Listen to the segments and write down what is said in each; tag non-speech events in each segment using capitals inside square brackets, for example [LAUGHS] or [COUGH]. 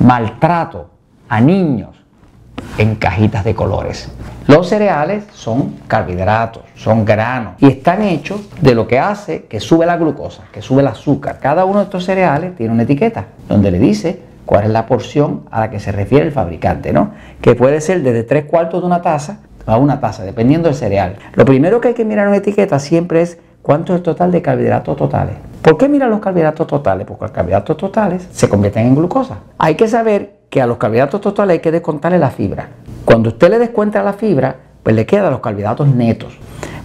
maltrato a niños en cajitas de colores. Los cereales son carbohidratos, son granos y están hechos de lo que hace que sube la glucosa, que sube el azúcar. Cada uno de estos cereales tiene una etiqueta donde le dice cuál es la porción a la que se refiere el fabricante, ¿no? Que puede ser desde tres cuartos de una taza a una taza, dependiendo del cereal. Lo primero que hay que mirar en una etiqueta siempre es cuánto es el total de carbohidratos totales. ¿Por qué miran los carbohidratos totales? Porque los carbohidratos totales se convierten en glucosa. Hay que saber que a los carbohidratos totales hay que descontarle la fibra. Cuando usted le descuenta la fibra, pues le quedan los carbohidratos netos.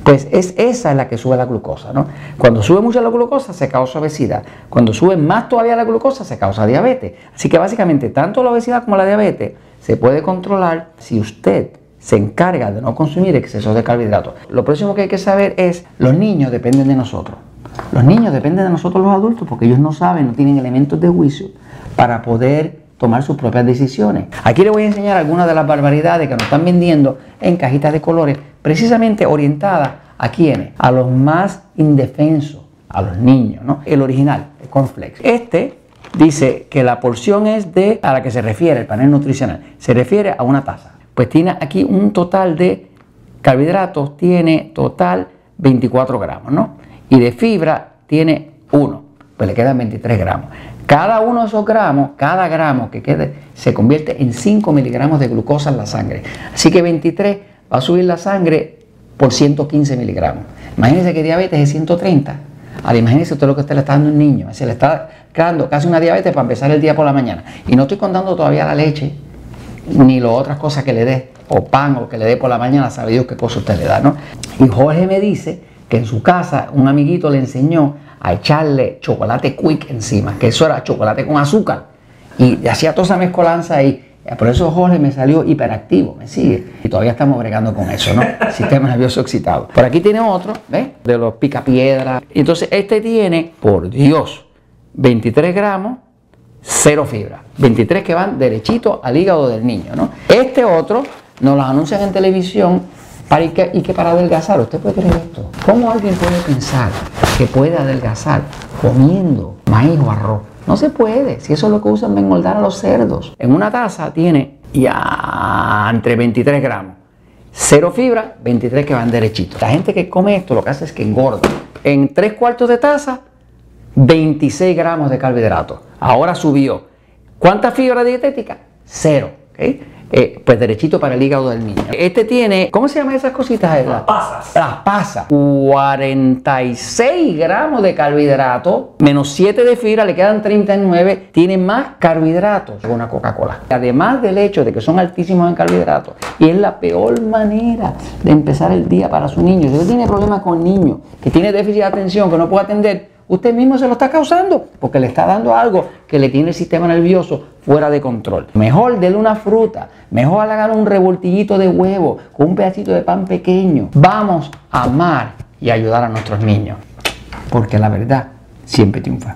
Pues es esa es la que sube la glucosa, ¿no? Cuando sube mucho la glucosa se causa obesidad. Cuando sube más todavía la glucosa se causa diabetes. Así que básicamente tanto la obesidad como la diabetes se puede controlar si usted se encarga de no consumir excesos de carbohidratos. Lo próximo que hay que saber es, los niños dependen de nosotros. Los niños dependen de nosotros los adultos porque ellos no saben, no tienen elementos de juicio para poder tomar sus propias decisiones. Aquí les voy a enseñar algunas de las barbaridades que nos están vendiendo en cajitas de colores, precisamente orientadas a quienes, a los más indefensos, a los niños, ¿no? El original, el cornflakes. Este dice que la porción es de a la que se refiere el panel nutricional, se refiere a una taza pues tiene aquí un total de carbohidratos, tiene total 24 gramos, ¿no? Y de fibra tiene 1, pues le quedan 23 gramos. Cada uno de esos gramos, cada gramo que quede, se convierte en 5 miligramos de glucosa en la sangre. Así que 23 va a subir la sangre por 115 miligramos. Imagínense que diabetes es 130. Ahora imagínense usted lo que usted le está dando a un niño. Se le está creando casi una diabetes para empezar el día por la mañana. Y no estoy contando todavía la leche ni lo otras cosas que le dé, o pan o que le dé por la mañana, sabe Dios qué cosa usted le da, ¿no? Y Jorge me dice que en su casa un amiguito le enseñó a echarle chocolate quick encima, que eso era chocolate con azúcar, y hacía toda esa mezcolanza ahí. Por eso Jorge me salió hiperactivo, me sigue. Y todavía estamos bregando con eso, ¿no? [LAUGHS] Sistema nervioso excitado. Por aquí tiene otro, ¿ves? De los picapiedras. Entonces este tiene, por Dios, 23 gramos cero fibra. 23 que van derechito al hígado del niño. ¿no? Este otro nos lo anuncian en televisión y que, para adelgazar. ¿Usted puede creer esto? ¿Cómo alguien puede pensar que puede adelgazar comiendo maíz o arroz? No se puede, si eso es lo que usan para engordar a los cerdos. En una taza tiene ya entre 23 gramos. Cero fibra, 23 que van derechito. La gente que come esto lo que hace es que engorda. En tres cuartos de taza 26 gramos de carbohidratos. Ahora subió. ¿Cuánta fibra dietética? Cero. Eh, pues derechito para el hígado del niño. Este tiene, ¿cómo se llaman esas cositas? Las pasas. Las pasas. 46 gramos de carbohidrato, menos 7 de fibra, le quedan 39. Tiene más carbohidratos que una Coca-Cola. Además del hecho de que son altísimos en carbohidratos, y es la peor manera de empezar el día para su niño. Si usted tiene problemas con niños, que tiene déficit de atención, que no puede atender, usted mismo se lo está causando porque le está dando algo que le tiene el sistema nervioso fuera de control. Mejor dele una fruta, mejor hágale un revoltillito de huevo con un pedacito de pan pequeño. Vamos a amar y ayudar a nuestros niños porque la verdad siempre triunfa.